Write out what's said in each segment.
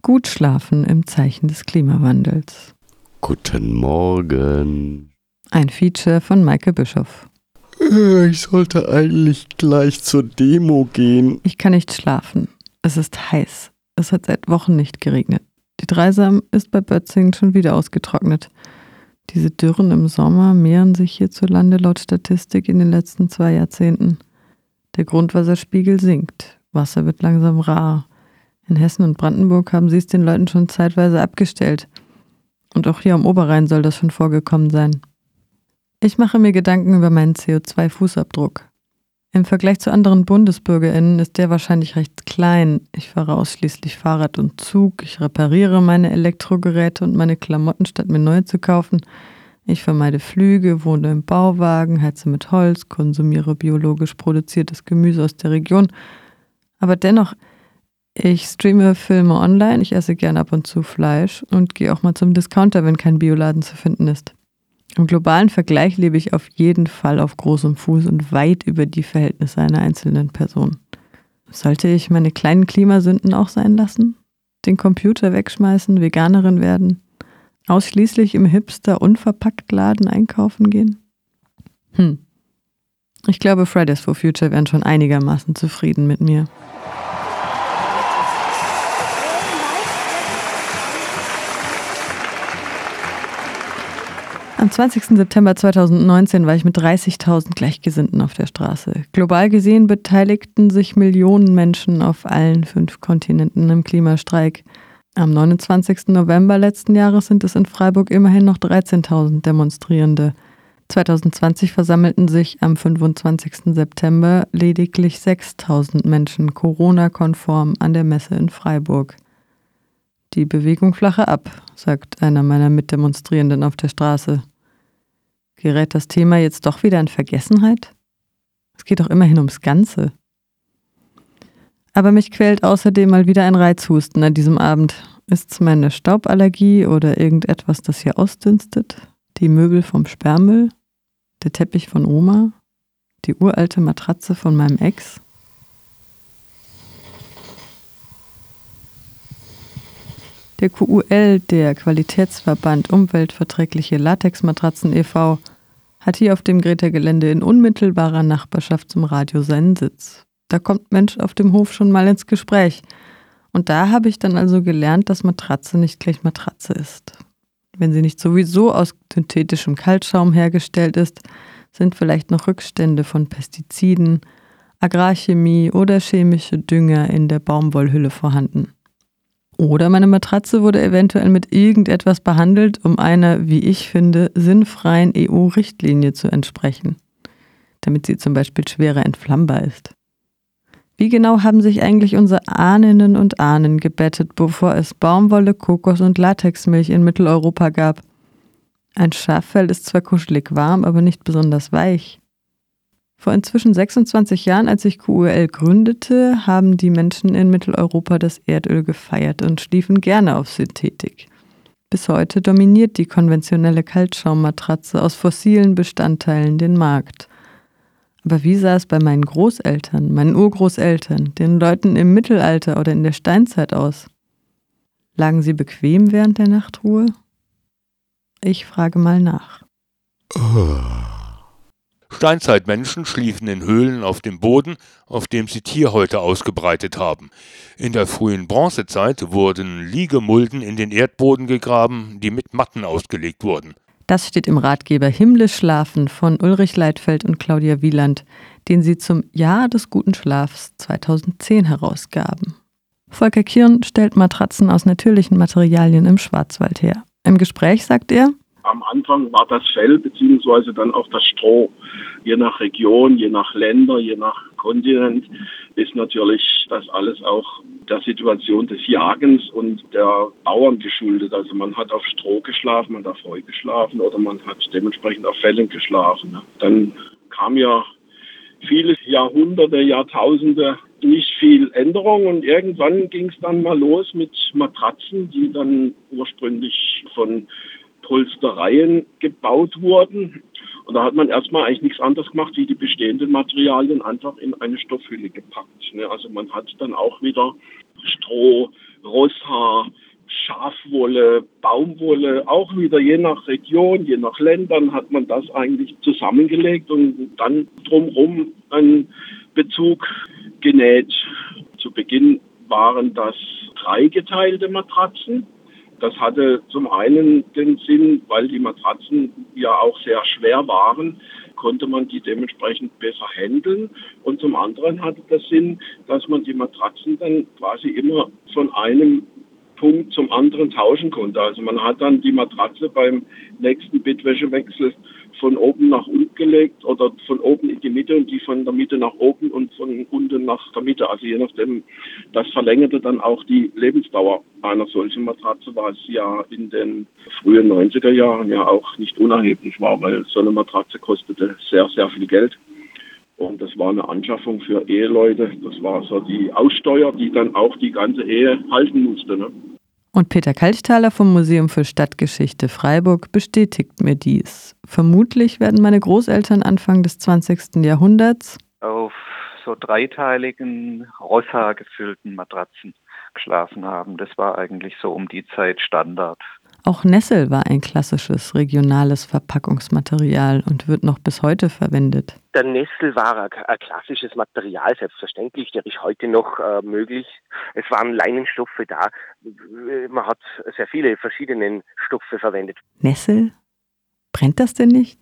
Gut schlafen im Zeichen des Klimawandels. Guten Morgen. Ein Feature von Michael Bischoff. Äh, ich sollte eigentlich gleich zur Demo gehen. Ich kann nicht schlafen. Es ist heiß. Es hat seit Wochen nicht geregnet. Die Dreisam ist bei Bötzingen schon wieder ausgetrocknet. Diese Dürren im Sommer mehren sich hierzulande laut Statistik in den letzten zwei Jahrzehnten. Der Grundwasserspiegel sinkt. Wasser wird langsam rar. In Hessen und Brandenburg haben sie es den Leuten schon zeitweise abgestellt. Und auch hier am Oberrhein soll das schon vorgekommen sein. Ich mache mir Gedanken über meinen CO2-Fußabdruck. Im Vergleich zu anderen BundesbürgerInnen ist der wahrscheinlich recht klein. Ich fahre ausschließlich Fahrrad und Zug, ich repariere meine Elektrogeräte und meine Klamotten, statt mir neue zu kaufen. Ich vermeide Flüge, wohne im Bauwagen, heize mit Holz, konsumiere biologisch produziertes Gemüse aus der Region. Aber dennoch, ich streame Filme online, ich esse gern ab und zu Fleisch und gehe auch mal zum Discounter, wenn kein Bioladen zu finden ist. Im globalen Vergleich lebe ich auf jeden Fall auf großem Fuß und weit über die Verhältnisse einer einzelnen Person. Sollte ich meine kleinen Klimasünden auch sein lassen? Den Computer wegschmeißen, Veganerin werden? Ausschließlich im Hipster unverpackt Laden einkaufen gehen? Hm. Ich glaube, Fridays for Future wären schon einigermaßen zufrieden mit mir. Am 20. September 2019 war ich mit 30.000 Gleichgesinnten auf der Straße. Global gesehen beteiligten sich Millionen Menschen auf allen fünf Kontinenten im Klimastreik. Am 29. November letzten Jahres sind es in Freiburg immerhin noch 13.000 Demonstrierende. 2020 versammelten sich am 25. September lediglich 6.000 Menschen Corona-konform an der Messe in Freiburg. Die Bewegung flache ab, sagt einer meiner Mitdemonstrierenden auf der Straße. Gerät das Thema jetzt doch wieder in Vergessenheit? Es geht doch immerhin ums Ganze. Aber mich quält außerdem mal wieder ein Reizhusten an diesem Abend. Ist's meine Stauballergie oder irgendetwas, das hier ausdünstet? Die Möbel vom Sperrmüll? Der Teppich von Oma? Die uralte Matratze von meinem Ex? Der QUL, der Qualitätsverband Umweltverträgliche Latexmatratzen e.V., hat hier auf dem Greta-Gelände in unmittelbarer Nachbarschaft zum Radio seinen Sitz. Da kommt Mensch auf dem Hof schon mal ins Gespräch. Und da habe ich dann also gelernt, dass Matratze nicht gleich Matratze ist. Wenn sie nicht sowieso aus synthetischem Kaltschaum hergestellt ist, sind vielleicht noch Rückstände von Pestiziden, Agrarchemie oder chemische Dünger in der Baumwollhülle vorhanden. Oder meine Matratze wurde eventuell mit irgendetwas behandelt, um einer, wie ich finde, sinnfreien EU-Richtlinie zu entsprechen, damit sie zum Beispiel schwerer entflammbar ist. Wie genau haben sich eigentlich unsere Ahninnen und Ahnen gebettet, bevor es Baumwolle, Kokos und Latexmilch in Mitteleuropa gab? Ein Schaffell ist zwar kuschelig warm, aber nicht besonders weich. Vor inzwischen 26 Jahren, als sich QUL gründete, haben die Menschen in Mitteleuropa das Erdöl gefeiert und schliefen gerne auf Synthetik. Bis heute dominiert die konventionelle Kaltschaummatratze aus fossilen Bestandteilen den Markt. Aber wie sah es bei meinen Großeltern, meinen Urgroßeltern, den Leuten im Mittelalter oder in der Steinzeit aus? Lagen sie bequem während der Nachtruhe? Ich frage mal nach. Oh. Steinzeitmenschen schliefen in Höhlen auf dem Boden, auf dem sie Tierhäute ausgebreitet haben. In der frühen Bronzezeit wurden Liegemulden in den Erdboden gegraben, die mit Matten ausgelegt wurden. Das steht im Ratgeber Himmlisch Schlafen von Ulrich Leitfeld und Claudia Wieland, den sie zum Jahr des guten Schlafs 2010 herausgaben. Volker Kirn stellt Matratzen aus natürlichen Materialien im Schwarzwald her. Im Gespräch sagt er, am Anfang war das Fell beziehungsweise dann auch das Stroh. Je nach Region, je nach Länder, je nach Kontinent ist natürlich das alles auch der Situation des Jagens und der Bauern geschuldet. Also man hat auf Stroh geschlafen, man hat auf Heu geschlafen oder man hat dementsprechend auf Fellen geschlafen. Dann kam ja viele Jahrhunderte, Jahrtausende nicht viel Änderung und irgendwann ging es dann mal los mit Matratzen, die dann ursprünglich von Polstereien gebaut wurden. Und da hat man erstmal eigentlich nichts anderes gemacht, wie die bestehenden Materialien einfach in eine Stoffhülle gepackt. Ne? Also man hat dann auch wieder Stroh, Rosshaar, Schafwolle, Baumwolle, auch wieder je nach Region, je nach Ländern hat man das eigentlich zusammengelegt und dann drumherum einen Bezug genäht. Zu Beginn waren das dreigeteilte Matratzen. Das hatte zum einen den Sinn, weil die Matratzen ja auch sehr schwer waren, konnte man die dementsprechend besser handeln. Und zum anderen hatte das Sinn, dass man die Matratzen dann quasi immer von einem Punkt zum anderen tauschen konnte. Also man hat dann die Matratze beim nächsten Bettwäschewechsel von oben nach unten gelegt oder von oben in die Mitte und die von der Mitte nach oben und von unten nach der Mitte. Also je nachdem, das verlängerte dann auch die Lebensdauer einer solchen Matratze, was ja in den frühen 90er Jahren ja auch nicht unerheblich war, weil so eine Matratze kostete sehr, sehr viel Geld. Und das war eine Anschaffung für Eheleute. Das war so die Aussteuer, die dann auch die ganze Ehe halten musste. Ne? Und Peter Kalchthaler vom Museum für Stadtgeschichte Freiburg bestätigt mir dies. Vermutlich werden meine Großeltern Anfang des 20. Jahrhunderts auf so dreiteiligen, rossa gefüllten Matratzen geschlafen haben. Das war eigentlich so um die Zeit Standard. Auch Nessel war ein klassisches regionales Verpackungsmaterial und wird noch bis heute verwendet. Der Nessel war ein, ein klassisches Material, selbstverständlich, der ist heute noch äh, möglich. Es waren Leinenstoffe da. Man hat sehr viele verschiedene Stoffe verwendet. Nessel? Brennt das denn nicht?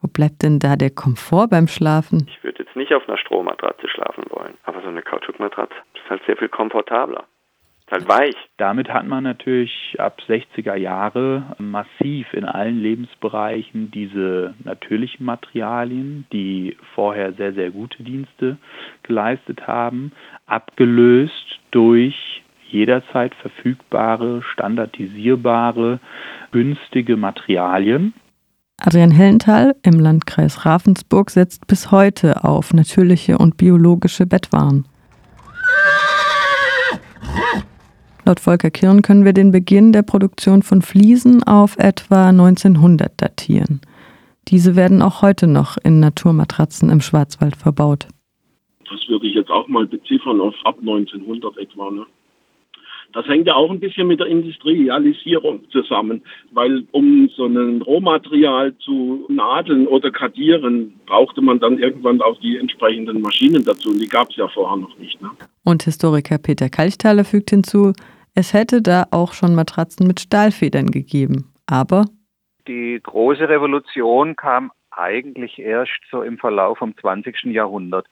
Wo bleibt denn da der Komfort beim Schlafen? Ich würde jetzt nicht auf einer Strohmatratze schlafen wollen, aber so eine Kautschukmatratze ist halt sehr viel komfortabler halt weich. Damit hat man natürlich ab 60er Jahre massiv in allen Lebensbereichen diese natürlichen Materialien, die vorher sehr, sehr gute Dienste geleistet haben, abgelöst durch jederzeit verfügbare, standardisierbare, günstige Materialien. Adrian Hellenthal im Landkreis Ravensburg setzt bis heute auf natürliche und biologische Bettwaren. Laut Volker Kirn können wir den Beginn der Produktion von Fliesen auf etwa 1900 datieren. Diese werden auch heute noch in Naturmatratzen im Schwarzwald verbaut. Das würde ich jetzt auch mal beziffern auf ab 1900 etwa. Ne? Das hängt ja auch ein bisschen mit der Industrialisierung zusammen, weil um so ein Rohmaterial zu nadeln oder kartieren, brauchte man dann irgendwann auch die entsprechenden Maschinen dazu. Und die gab es ja vorher noch nicht. Ne? Und Historiker Peter Kalchthaler fügt hinzu, es hätte da auch schon Matratzen mit Stahlfedern gegeben. Aber die große Revolution kam eigentlich erst so im Verlauf vom 20. Jahrhundert.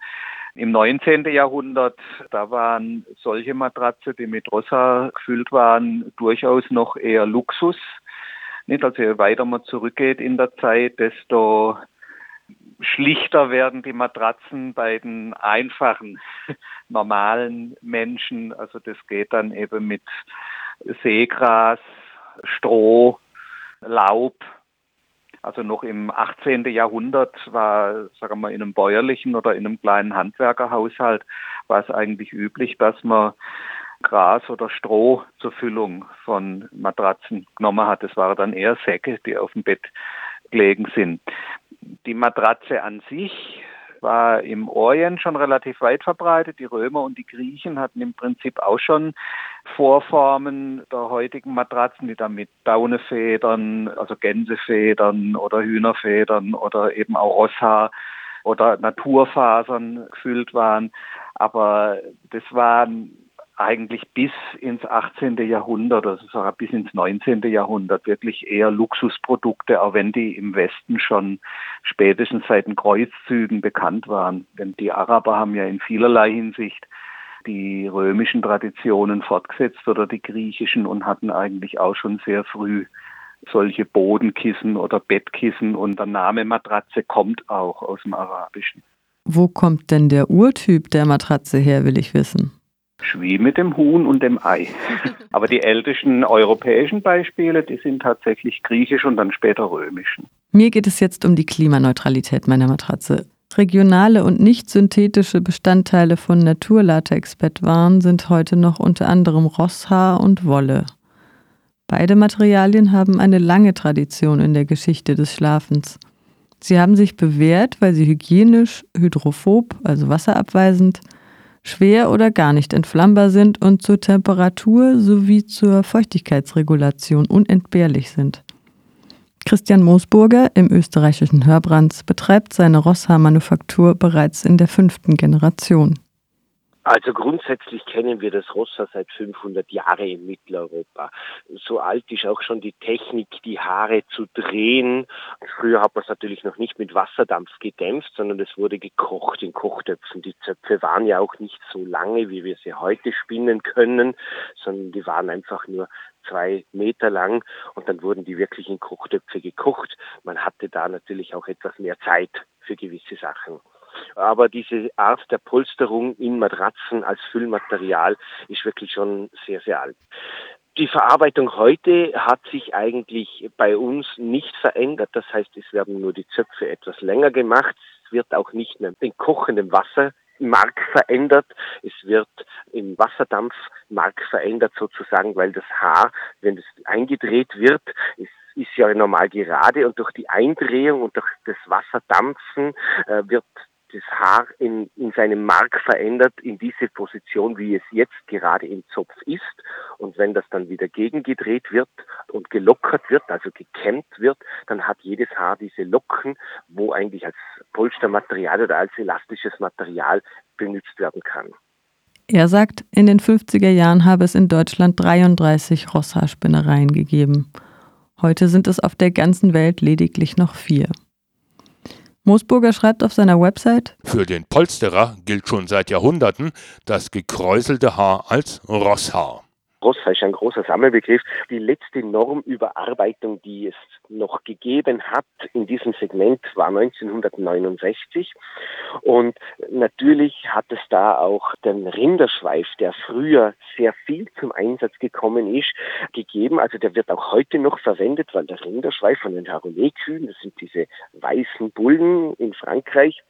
Im 19. Jahrhundert, da waren solche Matratzen, die mit Rossa gefüllt waren, durchaus noch eher Luxus. Nicht? Also je weiter man zurückgeht in der Zeit, desto schlichter werden die Matratzen bei den einfachen, normalen Menschen. Also das geht dann eben mit Seegras, Stroh, Laub, also noch im 18. Jahrhundert war, sagen wir mal, in einem bäuerlichen oder in einem kleinen Handwerkerhaushalt war es eigentlich üblich, dass man Gras oder Stroh zur Füllung von Matratzen genommen hat. Das waren dann eher Säcke, die auf dem Bett gelegen sind. Die Matratze an sich war im Orient schon relativ weit verbreitet. Die Römer und die Griechen hatten im Prinzip auch schon Vorformen der heutigen Matratzen, die dann mit Daunefedern, also Gänsefedern oder Hühnerfedern oder eben auch Rosshaar oder Naturfasern gefüllt waren. Aber das waren eigentlich bis ins 18. Jahrhundert, also sogar bis ins 19. Jahrhundert wirklich eher Luxusprodukte, auch wenn die im Westen schon spätestens seit den Kreuzzügen bekannt waren. Denn die Araber haben ja in vielerlei Hinsicht die römischen Traditionen fortgesetzt oder die griechischen und hatten eigentlich auch schon sehr früh solche Bodenkissen oder Bettkissen und der Name Matratze kommt auch aus dem Arabischen. Wo kommt denn der Urtyp der Matratze her, will ich wissen? Wie mit dem Huhn und dem Ei. Aber die ältesten europäischen Beispiele, die sind tatsächlich griechisch und dann später römischen. Mir geht es jetzt um die Klimaneutralität meiner Matratze. Regionale und nicht synthetische Bestandteile von Naturlatexbettwaren sind heute noch unter anderem Rosshaar und Wolle. Beide Materialien haben eine lange Tradition in der Geschichte des Schlafens. Sie haben sich bewährt, weil sie hygienisch, hydrophob, also wasserabweisend, schwer oder gar nicht entflammbar sind und zur Temperatur sowie zur Feuchtigkeitsregulation unentbehrlich sind. Christian Moosburger im österreichischen Hörbrands betreibt seine Rosshaar-Manufaktur bereits in der fünften Generation. Also grundsätzlich kennen wir das Rossa seit 500 Jahren in Mitteleuropa. So alt ist auch schon die Technik, die Haare zu drehen. Früher hat man es natürlich noch nicht mit Wasserdampf gedämpft, sondern es wurde gekocht in Kochtöpfen. Die Zöpfe waren ja auch nicht so lange, wie wir sie heute spinnen können, sondern die waren einfach nur zwei Meter lang und dann wurden die wirklich in Kochtöpfe gekocht. Man hatte da natürlich auch etwas mehr Zeit für gewisse Sachen. Aber diese Art der Polsterung in Matratzen als Füllmaterial ist wirklich schon sehr, sehr alt. Die Verarbeitung heute hat sich eigentlich bei uns nicht verändert. Das heißt, es werden nur die Zöpfe etwas länger gemacht. Es wird auch nicht mehr in kochendem Wasser Mark verändert. Es wird im Wasserdampf Mark verändert sozusagen, weil das Haar, wenn es eingedreht wird, ist ist ja normal gerade und durch die Eindrehung und durch das Wasserdampfen äh, wird das Haar in, in seinem Mark verändert in diese Position, wie es jetzt gerade im Zopf ist. Und wenn das dann wieder gegengedreht wird und gelockert wird, also gekämmt wird, dann hat jedes Haar diese Locken, wo eigentlich als Polstermaterial oder als elastisches Material benutzt werden kann. Er sagt, in den 50er Jahren habe es in Deutschland 33 Rosshaarspinnereien gegeben. Heute sind es auf der ganzen Welt lediglich noch vier. Moosburger schreibt auf seiner Website: Für den Polsterer gilt schon seit Jahrhunderten das gekräuselte Haar als Rosshaar. Ist ein großer Sammelbegriff. Die letzte Normüberarbeitung, die es noch gegeben hat in diesem Segment, war 1969. Und natürlich hat es da auch den Rinderschweif, der früher sehr viel zum Einsatz gekommen ist, gegeben. Also der wird auch heute noch verwendet, weil der Rinderschweif von den Haronet-Kühen, das sind diese weißen Bullen in Frankreich,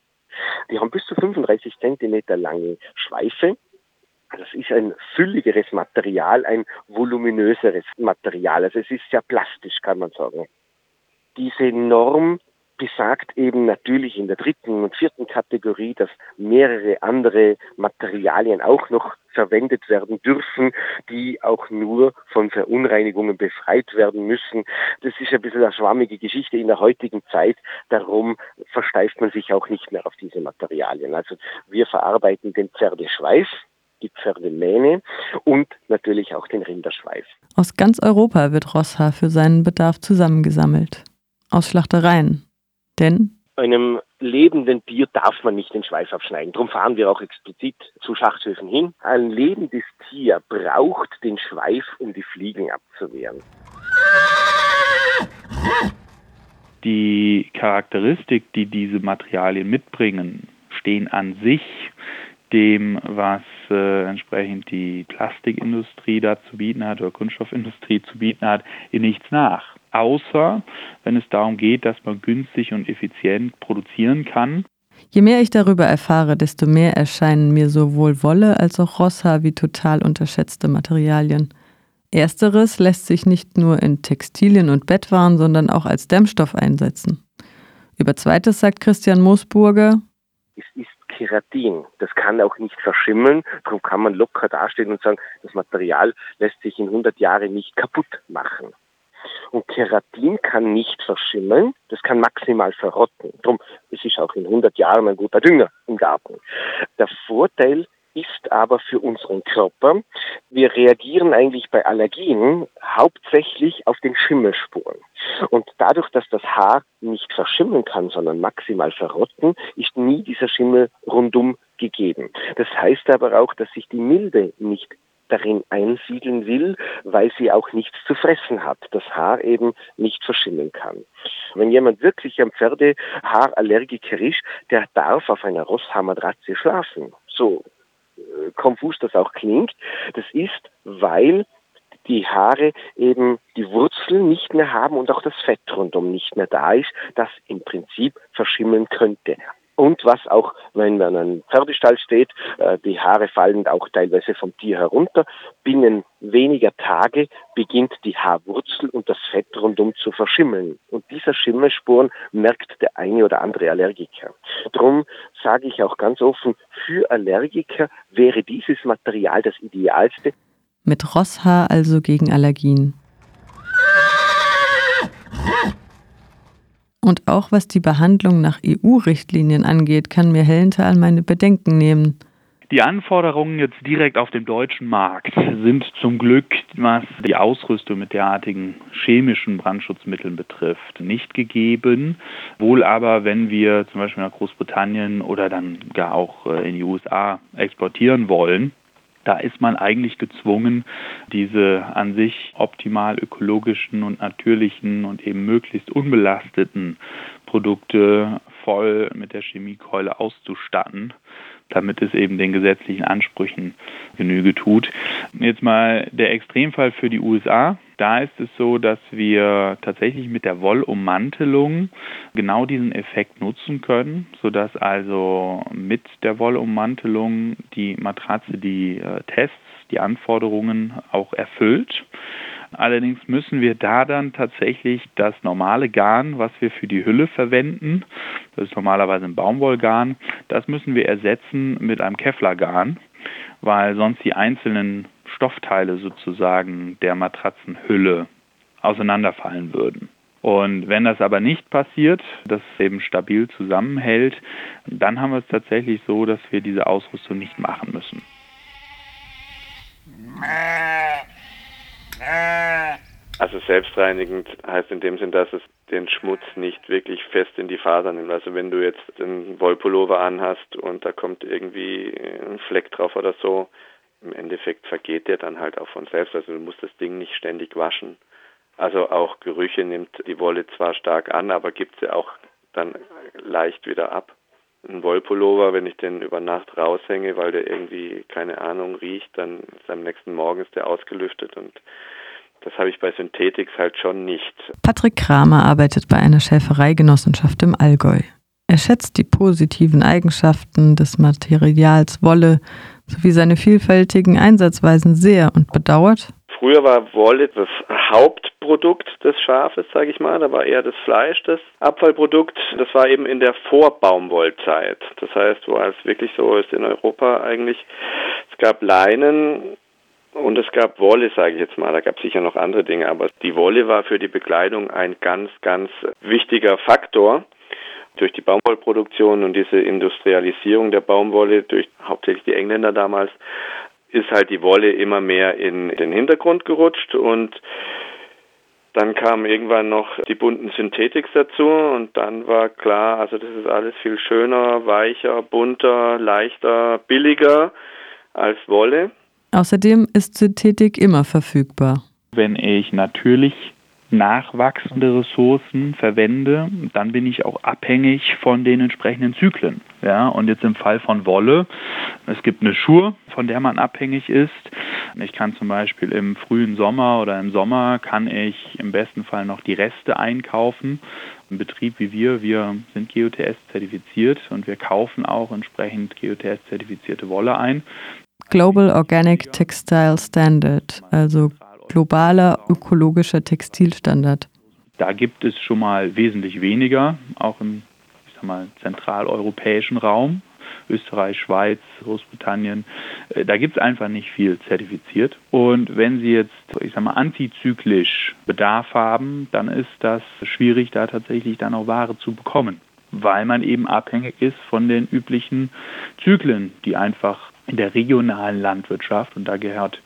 die haben bis zu 35 Zentimeter lange Schweife das ist ein fülligeres Material, ein voluminöseres Material. Also es ist sehr plastisch, kann man sagen. Diese Norm besagt eben natürlich in der dritten und vierten Kategorie, dass mehrere andere Materialien auch noch verwendet werden dürfen, die auch nur von Verunreinigungen befreit werden müssen. Das ist ein bisschen eine schwammige Geschichte in der heutigen Zeit. Darum versteift man sich auch nicht mehr auf diese Materialien. Also wir verarbeiten den Pferdeschweiß, die Pferdemähne und natürlich auch den Rinderschweif. Aus ganz Europa wird Rosshaar für seinen Bedarf zusammengesammelt. Aus Schlachtereien. Denn einem lebenden Tier darf man nicht den Schweif abschneiden. Darum fahren wir auch explizit zu Schlachthöfen hin. Ein lebendes Tier braucht den Schweif, um die Fliegen abzuwehren. Die Charakteristik, die diese Materialien mitbringen, stehen an sich dem, was äh, entsprechend die Plastikindustrie da zu bieten hat oder Kunststoffindustrie zu bieten hat, in nichts nach. Außer wenn es darum geht, dass man günstig und effizient produzieren kann. Je mehr ich darüber erfahre, desto mehr erscheinen mir sowohl Wolle als auch Rosshaar wie total unterschätzte Materialien. Ersteres lässt sich nicht nur in Textilien und Bettwaren, sondern auch als Dämmstoff einsetzen. Über zweites sagt Christian Moosburger, es ist Keratin. Das kann auch nicht verschimmeln. Darum kann man locker dastehen und sagen, das Material lässt sich in 100 Jahren nicht kaputt machen. Und Keratin kann nicht verschimmeln, das kann maximal verrotten. Darum es ist auch in 100 Jahren ein guter Dünger im Garten. Der Vorteil ist aber für unseren Körper, wir reagieren eigentlich bei Allergien hauptsächlich auf den Schimmelspuren. Und dadurch, dass das Haar nicht verschimmeln kann, sondern maximal verrotten, ist nie dieser Schimmel rundum gegeben. Das heißt aber auch, dass sich die Milde nicht darin einsiedeln will, weil sie auch nichts zu fressen hat, das Haar eben nicht verschimmeln kann. Wenn jemand wirklich am Pferdehaarallergiker ist, der darf auf einer Rosshaarmatratze schlafen. So konfus das auch klingt, das ist, weil die Haare eben die Wurzeln nicht mehr haben und auch das Fett rundum nicht mehr da ist, das im Prinzip verschimmeln könnte. Und was auch, wenn man an einem Pferdestall steht, äh, die Haare fallen auch teilweise vom Tier herunter. Binnen weniger Tage beginnt die Haarwurzel und das Fett rundum zu verschimmeln. Und dieser Schimmelspuren merkt der eine oder andere Allergiker. Darum sage ich auch ganz offen, für Allergiker wäre dieses Material das Idealste. Mit Rosshaar also gegen Allergien. Und auch was die Behandlung nach EU-Richtlinien angeht, kann mir Hellenthal meine Bedenken nehmen. Die Anforderungen jetzt direkt auf dem deutschen Markt sind zum Glück, was die Ausrüstung mit derartigen chemischen Brandschutzmitteln betrifft, nicht gegeben. Wohl aber, wenn wir zum Beispiel nach Großbritannien oder dann gar auch äh, in die USA exportieren wollen, da ist man eigentlich gezwungen, diese an sich optimal ökologischen und natürlichen und eben möglichst unbelasteten Produkte voll mit der Chemiekeule auszustatten damit es eben den gesetzlichen Ansprüchen Genüge tut. Jetzt mal der Extremfall für die USA. Da ist es so, dass wir tatsächlich mit der Wollummantelung genau diesen Effekt nutzen können, sodass also mit der Wollummantelung die Matratze die äh, Tests, die Anforderungen auch erfüllt. Allerdings müssen wir da dann tatsächlich das normale Garn, was wir für die Hülle verwenden, das ist normalerweise ein Baumwollgarn, das müssen wir ersetzen mit einem Kevlargarn, weil sonst die einzelnen Stoffteile sozusagen der Matratzenhülle auseinanderfallen würden. Und wenn das aber nicht passiert, dass es eben stabil zusammenhält, dann haben wir es tatsächlich so, dass wir diese Ausrüstung nicht machen müssen. Also selbstreinigend heißt in dem Sinn, dass es den Schmutz nicht wirklich fest in die Fasern nimmt. Also wenn du jetzt einen Wollpullover anhast und da kommt irgendwie ein Fleck drauf oder so, im Endeffekt vergeht der dann halt auch von selbst. Also du musst das Ding nicht ständig waschen. Also auch Gerüche nimmt die Wolle zwar stark an, aber gibt sie auch dann leicht wieder ab. Ein Wollpullover, wenn ich den über Nacht raushänge, weil der irgendwie, keine Ahnung, riecht, dann ist am nächsten Morgen ist der ausgelüftet und das habe ich bei Synthetics halt schon nicht. Patrick Kramer arbeitet bei einer Schäfereigenossenschaft im Allgäu. Er schätzt die positiven Eigenschaften des Materials Wolle sowie seine vielfältigen Einsatzweisen sehr und bedauert, Früher war Wolle das Hauptprodukt des Schafes, sage ich mal. Da war eher das Fleisch das Abfallprodukt. Das war eben in der Vorbaumwollzeit. Das heißt, wo es wirklich so ist in Europa eigentlich. Es gab Leinen, und es gab Wolle, sage ich jetzt mal. Da gab es sicher noch andere Dinge, aber die Wolle war für die Bekleidung ein ganz, ganz wichtiger Faktor. Durch die Baumwollproduktion und diese Industrialisierung der Baumwolle durch hauptsächlich die Engländer damals ist halt die Wolle immer mehr in den Hintergrund gerutscht und dann kamen irgendwann noch die bunten Synthetics dazu und dann war klar, also das ist alles viel schöner, weicher, bunter, leichter, billiger als Wolle. Außerdem ist Synthetik immer verfügbar. Wenn ich natürlich nachwachsende Ressourcen verwende, dann bin ich auch abhängig von den entsprechenden Zyklen. Ja, und jetzt im Fall von Wolle, es gibt eine Schuhe, von der man abhängig ist. Ich kann zum Beispiel im frühen Sommer oder im Sommer kann ich im besten Fall noch die Reste einkaufen. Ein Betrieb wie wir, wir sind GOTS zertifiziert und wir kaufen auch entsprechend GOTS zertifizierte Wolle ein. Global Organic Textile Standard, also globaler ökologischer Textilstandard. Da gibt es schon mal wesentlich weniger, auch im ich sag mal, zentraleuropäischen Raum. Österreich, Schweiz, Großbritannien, äh, da gibt es einfach nicht viel zertifiziert. Und wenn Sie jetzt, ich sag mal, antizyklisch Bedarf haben, dann ist das schwierig, da tatsächlich dann auch Ware zu bekommen, weil man eben abhängig ist von den üblichen Zyklen, die einfach in der regionalen Landwirtschaft, und da gehört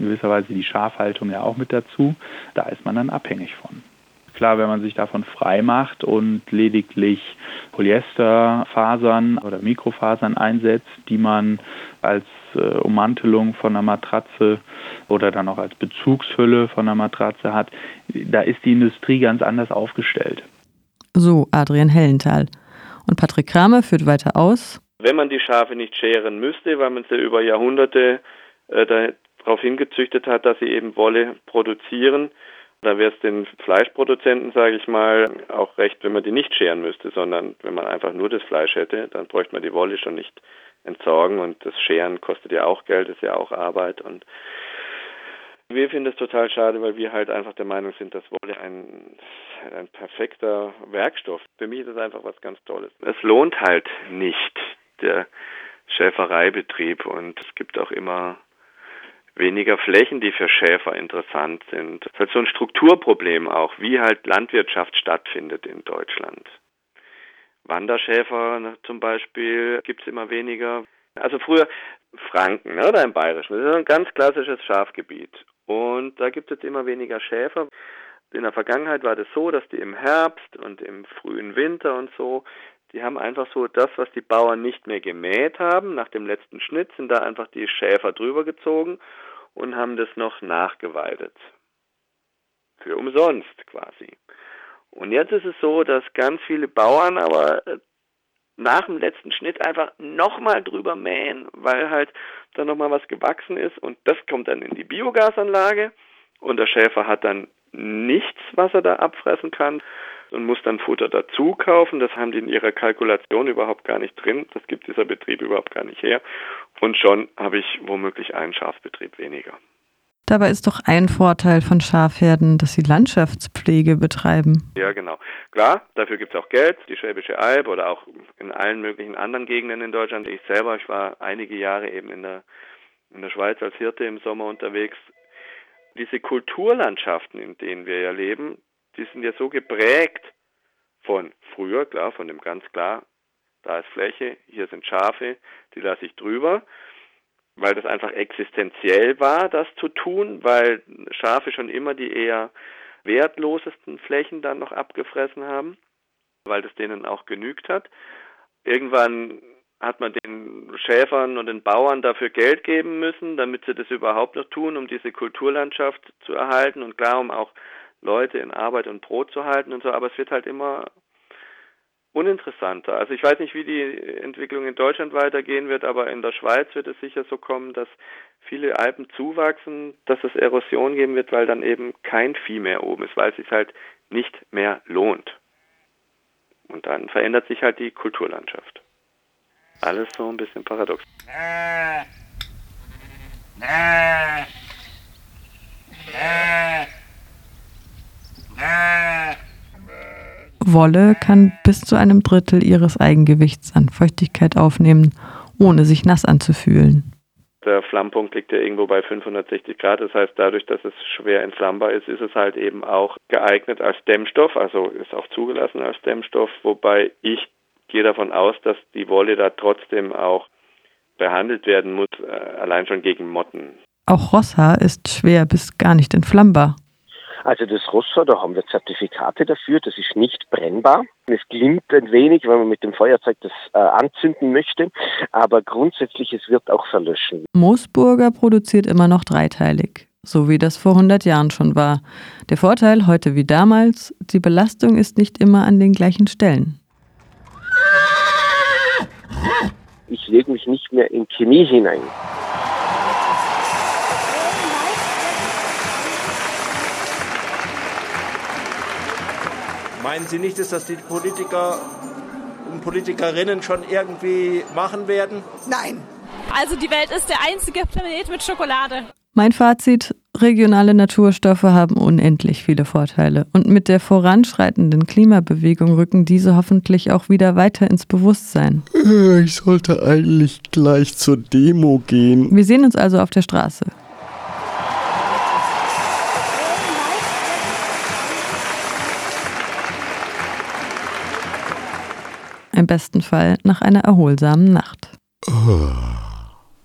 in gewisser Weise die Schafhaltung ja auch mit dazu, da ist man dann abhängig von. Klar, wenn man sich davon frei macht und lediglich Polyesterfasern oder Mikrofasern einsetzt, die man als äh, Ummantelung von einer Matratze oder dann auch als Bezugshülle von einer Matratze hat, da ist die Industrie ganz anders aufgestellt. So Adrian Hellenthal. Und Patrick Kramer führt weiter aus. Wenn man die Schafe nicht scheren müsste, weil man sie über Jahrhunderte äh, darauf hingezüchtet hat, dass sie eben Wolle produzieren, Da wäre es den Fleischproduzenten, sage ich mal, auch recht, wenn man die nicht scheren müsste, sondern wenn man einfach nur das Fleisch hätte, dann bräuchte man die Wolle schon nicht entsorgen und das Scheren kostet ja auch Geld, ist ja auch Arbeit und wir finden es total schade, weil wir halt einfach der Meinung sind, dass Wolle ein, ein perfekter Werkstoff. Für mich ist das einfach was ganz Tolles. Es lohnt halt nicht, der Schäfereibetrieb und es gibt auch immer weniger Flächen, die für Schäfer interessant sind. Das ist halt so ein Strukturproblem auch, wie halt Landwirtschaft stattfindet in Deutschland. Wanderschäfer zum Beispiel gibt es immer weniger. Also früher Franken ne, oder im Bayerischen, das ist ein ganz klassisches Schafgebiet. Und da gibt es immer weniger Schäfer. In der Vergangenheit war das so, dass die im Herbst und im frühen Winter und so, die haben einfach so das, was die Bauern nicht mehr gemäht haben, nach dem letzten Schnitt sind da einfach die Schäfer drüber gezogen und haben das noch nachgeweidet. Für umsonst quasi. Und jetzt ist es so, dass ganz viele Bauern aber nach dem letzten Schnitt einfach nochmal drüber mähen, weil halt da nochmal was gewachsen ist und das kommt dann in die Biogasanlage und der Schäfer hat dann nichts, was er da abfressen kann und muss dann Futter dazu kaufen. Das haben die in ihrer Kalkulation überhaupt gar nicht drin. Das gibt dieser Betrieb überhaupt gar nicht her. Und schon habe ich womöglich einen Schafsbetrieb weniger. Dabei ist doch ein Vorteil von Schafherden, dass sie Landschaftspflege betreiben. Ja, genau. Klar, dafür gibt es auch Geld. Die Schwäbische Alb oder auch in allen möglichen anderen Gegenden in Deutschland. Ich selber, ich war einige Jahre eben in der, in der Schweiz als Hirte im Sommer unterwegs. Diese Kulturlandschaften, in denen wir ja leben, die sind ja so geprägt von früher, klar, von dem ganz klar, da ist Fläche, hier sind Schafe, die lasse ich drüber weil das einfach existenziell war, das zu tun, weil Schafe schon immer die eher wertlosesten Flächen dann noch abgefressen haben, weil das denen auch genügt hat. Irgendwann hat man den Schäfern und den Bauern dafür Geld geben müssen, damit sie das überhaupt noch tun, um diese Kulturlandschaft zu erhalten und klar, um auch Leute in Arbeit und Brot zu halten und so, aber es wird halt immer uninteressanter. Also ich weiß nicht, wie die Entwicklung in Deutschland weitergehen wird, aber in der Schweiz wird es sicher so kommen, dass viele Alpen zuwachsen, dass es Erosion geben wird, weil dann eben kein Vieh mehr oben ist, weil es sich halt nicht mehr lohnt. Und dann verändert sich halt die Kulturlandschaft. Alles so ein bisschen paradox. Wolle kann bis zu einem Drittel ihres Eigengewichts an Feuchtigkeit aufnehmen, ohne sich nass anzufühlen. Der Flammpunkt liegt ja irgendwo bei 560 Grad. Das heißt, dadurch, dass es schwer entflammbar ist, ist es halt eben auch geeignet als Dämmstoff, also ist auch zugelassen als Dämmstoff, wobei ich gehe davon aus, dass die Wolle da trotzdem auch behandelt werden muss, äh, allein schon gegen Motten. Auch Rosshaar ist schwer bis gar nicht entflammbar. Also das Rossa, da haben wir Zertifikate dafür, das ist nicht brennbar. Es glimmt ein wenig, wenn man mit dem Feuerzeug das äh, anzünden möchte, aber grundsätzlich es wird auch verlöschen. Moosburger produziert immer noch dreiteilig, so wie das vor 100 Jahren schon war. Der Vorteil heute wie damals, die Belastung ist nicht immer an den gleichen Stellen. Ich lege mich nicht mehr in Chemie hinein. Meinen Sie nicht, dass das die Politiker und Politikerinnen schon irgendwie machen werden? Nein. Also die Welt ist der einzige Planet mit Schokolade. Mein Fazit, regionale Naturstoffe haben unendlich viele Vorteile und mit der voranschreitenden Klimabewegung rücken diese hoffentlich auch wieder weiter ins Bewusstsein. Ich sollte eigentlich gleich zur Demo gehen. Wir sehen uns also auf der Straße. Im besten Fall nach einer erholsamen Nacht. Oh.